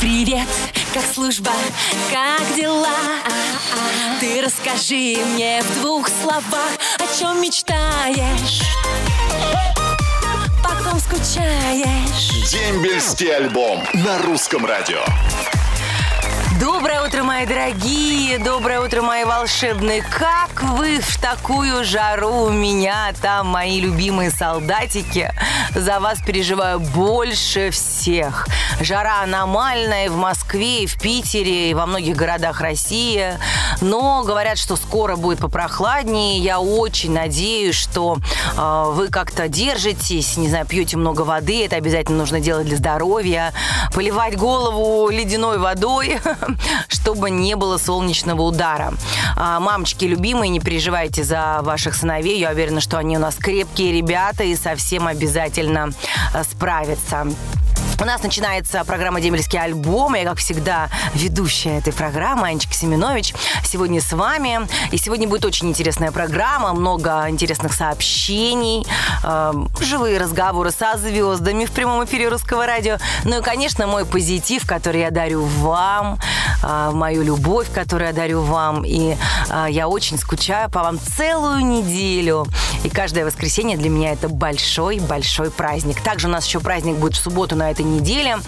Привет, как служба, как дела? Ты расскажи мне в двух словах, о чем мечтаешь? По ком скучаешь? Дембельский альбом на русском радио. Доброе утро, мои дорогие, доброе утро, мои волшебные. Как вы в такую жару у меня, там мои любимые солдатики. За вас переживаю больше всех. Жара аномальная и в Москве, и в Питере, и во многих городах России. Но говорят, что скоро будет попрохладнее. Я очень надеюсь, что э, вы как-то держитесь, не знаю, пьете много воды. Это обязательно нужно делать для здоровья. Поливать голову ледяной водой чтобы не было солнечного удара. А, мамочки любимые, не переживайте за ваших сыновей. Я уверена, что они у нас крепкие ребята и совсем обязательно а, справятся. У нас начинается программа «Демельский альбом». Я, как всегда, ведущая этой программы, Анечка Семенович. Сегодня с вами. И сегодня будет очень интересная программа, много интересных сообщений, э, живые разговоры со звездами в прямом эфире Русского радио. Ну и, конечно, мой позитив, который я дарю вам, э, мою любовь, которую я дарю вам. И э, я очень скучаю по вам целую неделю. И каждое воскресенье для меня это большой-большой праздник. Также у нас еще праздник будет в субботу на этой неделе.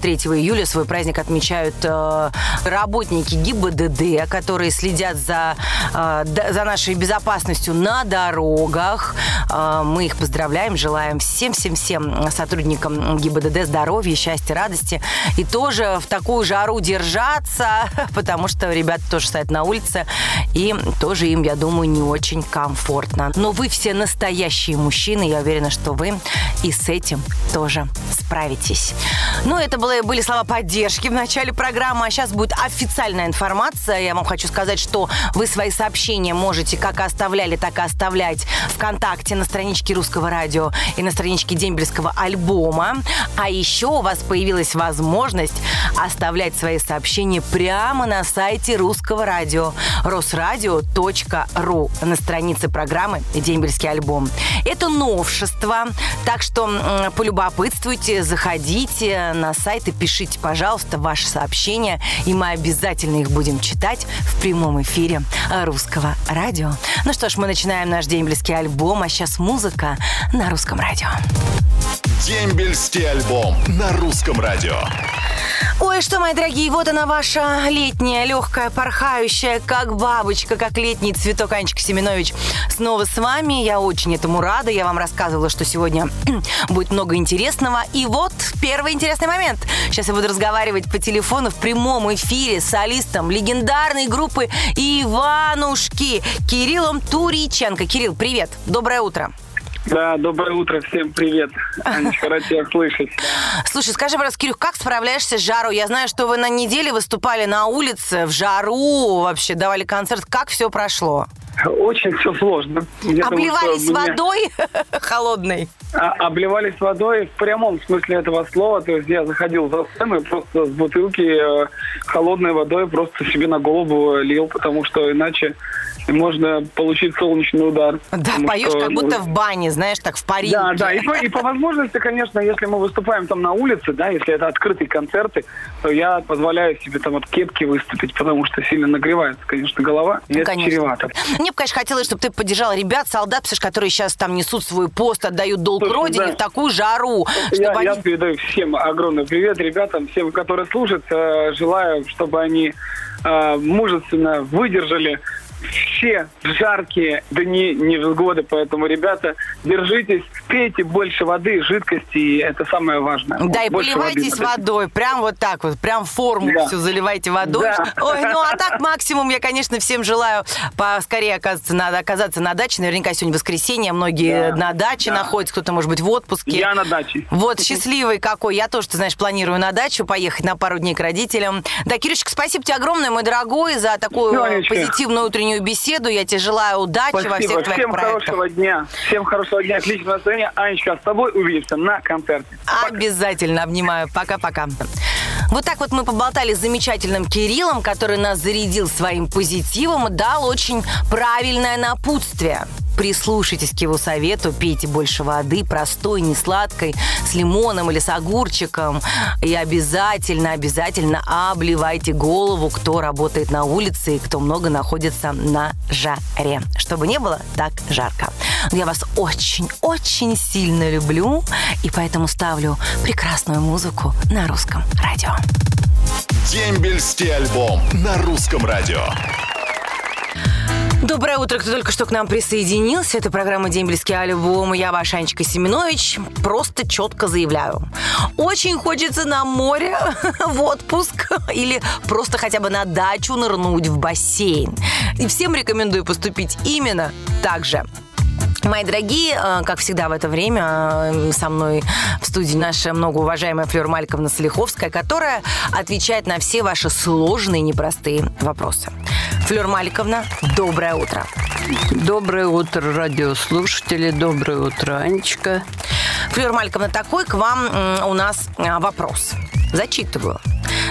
3 а июля свой праздник отмечают э, работники ГИБДД, которые следят за, э, за нашей безопасностью на дорогах. Э, мы их поздравляем, желаем всем-всем-всем сотрудникам ГИБДД здоровья, счастья, радости. И тоже в такую жару держаться, потому что ребята тоже стоят на улице, и тоже им, я думаю, не очень комфортно. Но вы все настоящие мужчины, я уверена, что вы и с этим тоже справитесь. Ну, это были, были слова поддержки в начале программы, а сейчас будет официальная информация. Я вам хочу сказать, что вы свои сообщения можете как оставляли, так и оставлять ВКонтакте на страничке Русского радио и на страничке Дембельского альбома. А еще у вас появилась возможность оставлять свои сообщения прямо на сайте Русского радио росрадио.ру на странице программы «Дембельский альбом». Это новшество, так что полюбопытствуйте, заходите заходите на сайт и пишите, пожалуйста, ваши сообщения, и мы обязательно их будем читать в прямом эфире русского радио. Ну что ж, мы начинаем наш дембельский альбом, а сейчас музыка на русском радио. Дембельский альбом на русском радио. Ой, что, мои дорогие, вот она ваша летняя, легкая, порхающая, как бабочка, как летний цветок Анечка Семенович. Снова с вами. Я очень этому рада. Я вам рассказывала, что сегодня будет много интересного. И вот первый интересный момент. Сейчас я буду разговаривать по телефону в прямом эфире с солистом легендарной группы Иванушки Кириллом Туриченко. Кирилл, привет. Доброе утро. Да, доброе утро, всем привет. Анечка, рад тебя слышать. Слушай, скажи, пожалуйста, Кирюх, как справляешься с жарой? Я знаю, что вы на неделе выступали на улице в жару, вообще давали концерт. Как все прошло? Очень все сложно. Я Обливались думаю, водой холодной? А, обливались водой в прямом смысле этого слова. То есть я заходил за сцену и просто с бутылки э, холодной водой просто себе на голову лил, потому что иначе можно получить солнечный удар. Да, поешь что, как будто в бане, знаешь, так в паре. Да, да, и по, и по возможности, конечно, если мы выступаем там на улице, да, если это открытые концерты, то я позволяю себе там от кепки выступить, потому что сильно нагревается, конечно, голова, и ну, это конечно. чревато. Мне бы, конечно, хотелось, чтобы ты поддержал ребят, солдат, которые сейчас там несут свой пост, отдают долг Слушай, родине да. в такую жару. Я, они... я передаю всем огромный привет ребятам, всем, которые служат, э, желаю, чтобы они э, мужественно выдержали все жаркие дни невзгоды, поэтому, ребята, держитесь, пейте больше воды, жидкости, и это самое важное. Да, и больше поливайтесь воды. водой, прям вот так вот, прям форму да. все заливайте водой. Да. Ой, ну а так максимум я, конечно, всем желаю поскорее оказаться, надо оказаться на даче. Наверняка сегодня воскресенье, многие да. на даче да. находятся, кто-то, может быть, в отпуске. Я на даче. Вот, счастливый какой. Я тоже, ты знаешь, планирую на дачу поехать на пару дней к родителям. Да, Кирюшечка, спасибо тебе огромное, мой дорогой, за такую Сонечка. позитивную утреннюю беседу. Я тебе желаю удачи Спасибо. во всех твоих Всем проектах. хорошего дня. Всем хорошего дня, отличного настроения. Анечка, с тобой увидимся на концерте. Пока. Обязательно обнимаю. Пока-пока. Вот так вот мы поболтали с замечательным Кириллом, который нас зарядил своим позитивом и дал очень правильное напутствие. Прислушайтесь к его совету, пейте больше воды, простой, не сладкой, с лимоном или с огурчиком. И обязательно, обязательно обливайте голову, кто работает на улице и кто много находится на жаре, чтобы не было так жарко. Я вас очень-очень сильно люблю, и поэтому ставлю прекрасную музыку на русском радио. Дембельский альбом на русском радио. Доброе утро, кто только что к нам присоединился. Это программа «Дембельский альбом». Я ваша Анечка Семенович. Просто четко заявляю. Очень хочется на море в отпуск или просто хотя бы на дачу нырнуть в бассейн. И всем рекомендую поступить именно так же. Мои дорогие, э, как всегда в это время э, со мной в студии наша многоуважаемая Флёр Мальковна Солиховская, которая отвечает на все ваши сложные непростые вопросы. Флёр Маликовна, доброе утро. Доброе утро, радиослушатели. Доброе утро, Анечка. Флёр Мальковна, такой к вам у нас э, вопрос. Зачитываю.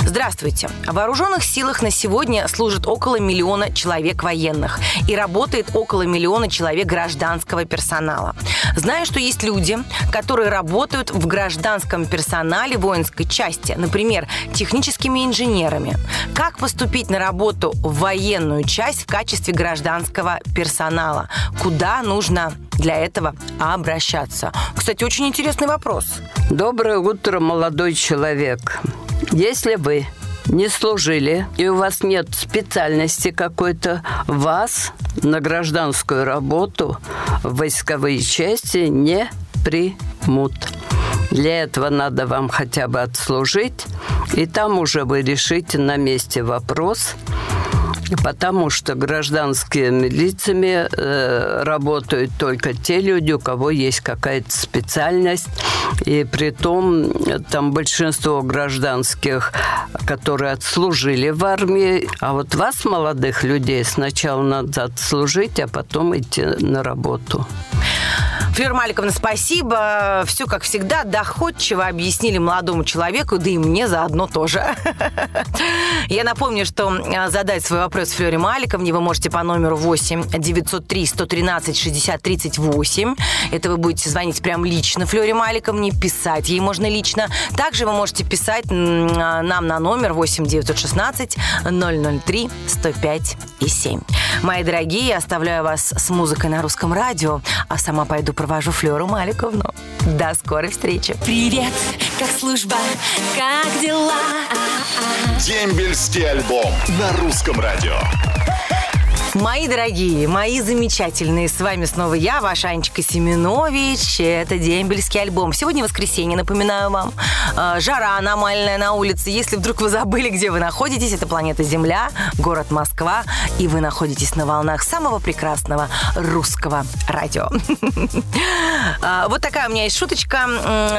Здравствуйте. В вооруженных силах на сегодня служит около миллиона человек военных и работает около миллиона человек гражданского персонала. Знаю, что есть люди, которые работают в гражданском персонале воинской части, например, техническими инженерами. Как поступить на работу в военную часть в качестве гражданского персонала? Куда нужно для этого обращаться? Кстати, очень интересный вопрос. Доброе утро, молодой человек. Если вы не служили, и у вас нет специальности какой-то, вас на гражданскую работу войсковые части не примут. Для этого надо вам хотя бы отслужить, и там уже вы решите на месте вопрос – потому что гражданскими лицами э, работают только те люди, у кого есть какая-то специальность, и при том там большинство гражданских, которые отслужили в армии, а вот вас, молодых людей, сначала надо отслужить, а потом идти на работу. Флёр Маликовна, спасибо. Все, как всегда, доходчиво объяснили молодому человеку, да и мне заодно тоже. Я напомню, что а, задать свой вопрос Флёре Маликовне вы можете по номеру 8 903 113 60 38. Это вы будете звонить прям лично Флёре Маликовне, писать ей можно лично. Также вы можете писать а, нам на номер 8 916 003 105 и 7. Мои дорогие, оставляю вас с музыкой на русском радио, а сама пойду провожу Флеру Маликовну. До скорой встречи. Привет, как служба, как дела? Дембельский альбом на русском радио. Мои дорогие, мои замечательные, с вами снова я, ваша Анечка Семенович. Это дембельский альбом. Сегодня воскресенье, напоминаю вам. А, жара аномальная на улице. Если вдруг вы забыли, где вы находитесь, это планета Земля, город Москва, и вы находитесь на волнах самого прекрасного русского радио. А, вот такая у меня есть шуточка.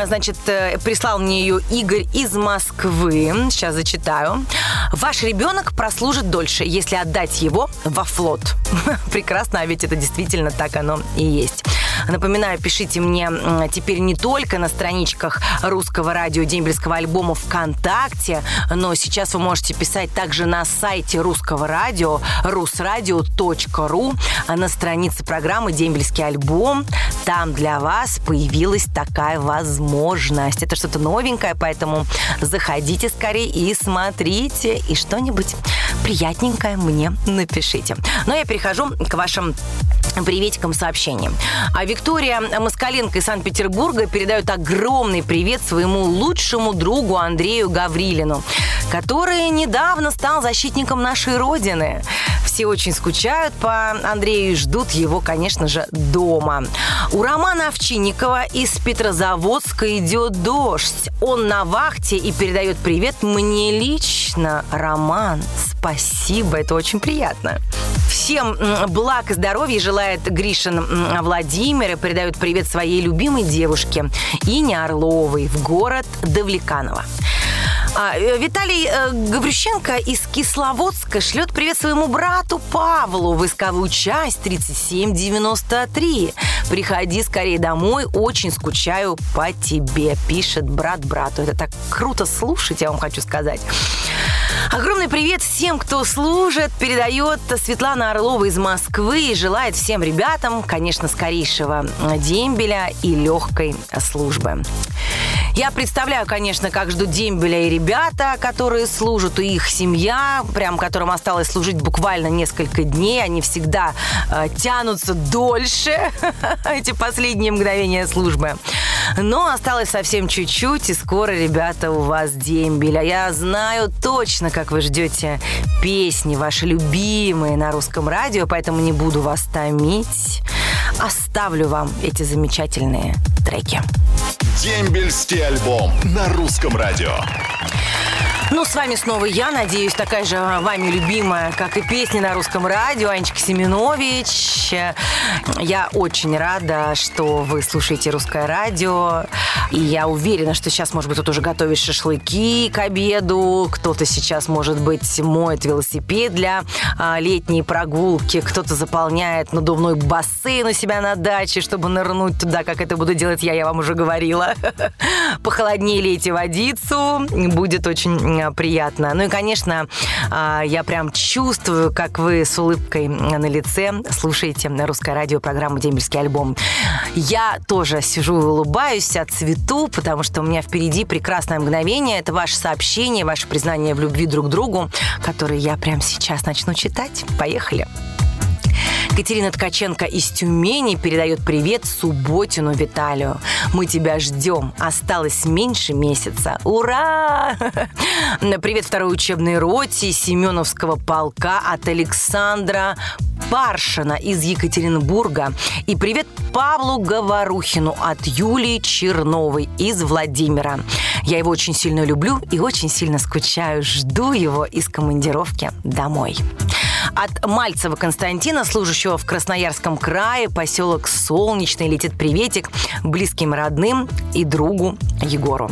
Значит, э, прислал мне ее Игорь из Москвы. Сейчас зачитаю. Ваш ребенок прослужит дольше, если отдать его во флот. Прекрасно, а ведь это действительно так оно и есть. Напоминаю, пишите мне теперь не только на страничках русского радио Дембельского альбома ВКонтакте, но сейчас вы можете писать также на сайте русского радио rusradio.ru а на странице программы «Дембельский альбом». Там для вас появилась такая возможность. Это что-то новенькое, поэтому заходите скорее и смотрите, и что-нибудь приятненькое мне напишите. Но я перехожу к вашим приветикам сообщениям. А Виктория Москаленко из Санкт-Петербурга передает огромный привет своему лучшему другу Андрею Гаврилину, который недавно стал защитником нашей Родины. Все очень скучают по Андрею и ждут его, конечно же, дома. У Романа Овчинникова из Петрозаводска идет дождь. Он на вахте и передает привет мне лично. Роман, спасибо, это очень приятно. Всем благ и здоровья желает Гришин Владимир и передает привет своей любимой девушке Ине Орловой в город Давлеканово. А, э, Виталий э, Гаврющенко из Кисловодска шлет привет своему брату Павлу, войсковую часть 3793. Приходи скорее домой, очень скучаю по тебе, пишет брат брату. Это так круто слушать, я вам хочу сказать. Огромный привет всем, кто служит, передает Светлана Орлова из Москвы и желает всем ребятам, конечно, скорейшего дембеля и легкой службы. Я представляю, конечно, как ждут дембеля и ребята, которые служат, и их семья, прям которым осталось служить буквально несколько дней. Они всегда э, тянутся дольше, эти последние мгновения службы. Но осталось совсем чуть-чуть, и скоро, ребята, у вас дембеля. Я знаю точно, как вы ждете песни ваши любимые на русском радио, поэтому не буду вас томить. Оставлю вам эти замечательные треки. Дембельский альбом на русском радио. Ну, с вами снова я, надеюсь, такая же вами любимая, как и песни на русском радио, Анечка Семенович. Я очень рада, что вы слушаете русское радио. И я уверена, что сейчас, может быть, тут уже готовишь шашлыки к обеду. Кто-то сейчас, может быть, моет велосипед для а, летней прогулки. Кто-то заполняет надувной бассейн у себя на даче, чтобы нырнуть туда, как это буду делать я, я вам уже говорила. Похолоднее лейте водицу. Будет очень приятно. Ну и, конечно, а, я прям чувствую, как вы с улыбкой на лице слушаете на русское радио программу «Дембельский альбом». Я тоже сижу и улыбаюсь от цвету, потому что у меня впереди прекрасное мгновение. Это ваше сообщение, ваше признание в любви друг к другу, которые я прямо сейчас начну читать. Поехали! Катерина Ткаченко из Тюмени передает привет Субботину Виталию. Мы тебя ждем. Осталось меньше месяца. Ура! Привет второй учебной роте Семеновского полка от Александра Паршина из Екатеринбурга. И привет Павлу Говорухину от Юлии Черновой из Владимира. Я его очень сильно люблю и очень сильно скучаю. Жду его из командировки домой. От Мальцева Константина, служащего в Красноярском крае, поселок Солнечный, летит приветик близким родным и другу Егору.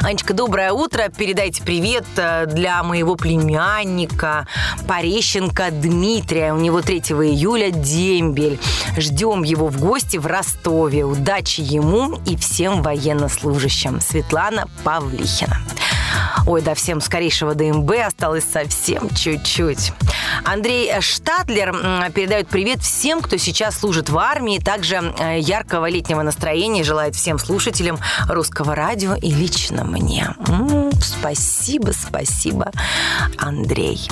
Анечка, доброе утро. Передайте привет э, для моего племянника Порещенко Дмитрия. У него 3 июля дембель. Ждем его в гости в Ростове. Удачи ему и всем военнослужащим. Светлана Павлихина. Ой, да всем скорейшего ДМБ осталось совсем чуть-чуть. Андрей Штатлер передает привет всем, кто сейчас служит в армии. Также э, яркого летнего настроения желает всем слушателям русского радио и лично мне. М-м, спасибо, спасибо, Андрей.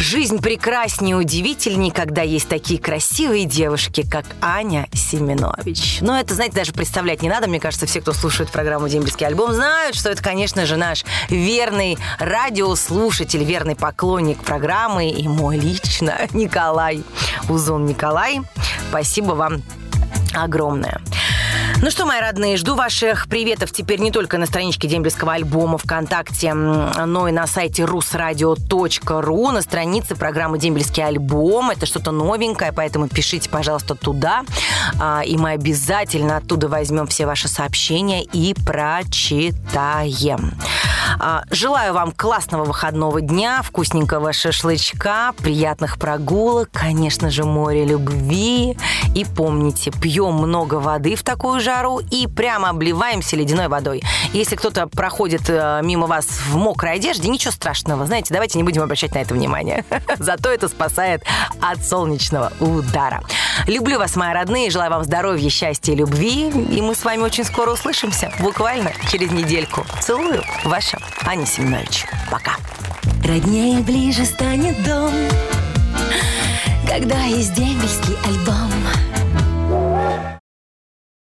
Жизнь прекраснее и удивительнее, когда есть такие красивые девушки, как Аня Семенович. Но это, знаете, даже представлять не надо. Мне кажется, все, кто слушает программу «Дембельский альбом», знают, что это, конечно же, наш верный радиослушатель, верный поклонник программы и мой лично Николай Узон Николай. Спасибо вам огромное. Ну что, мои родные, жду ваших приветов теперь не только на страничке Дембельского альбома ВКонтакте, но и на сайте rusradio.ru, на странице программы «Дембельский альбом». Это что-то новенькое, поэтому пишите, пожалуйста, туда, а, и мы обязательно оттуда возьмем все ваши сообщения и прочитаем. А, желаю вам классного выходного дня, вкусненького шашлычка, приятных прогулок, конечно же, море любви. И помните, пьем много воды в такую жару и прямо обливаемся ледяной водой. Если кто-то проходит э, мимо вас в мокрой одежде, ничего страшного. Знаете, давайте не будем обращать на это внимание. Зато это спасает от солнечного удара. Люблю вас, мои родные, желаю вам здоровья, счастья и любви. И мы с вами очень скоро услышимся, буквально через недельку. Целую, ваша Аня Семенович. Пока. Роднее ближе станет дом, когда есть дембельский альбом.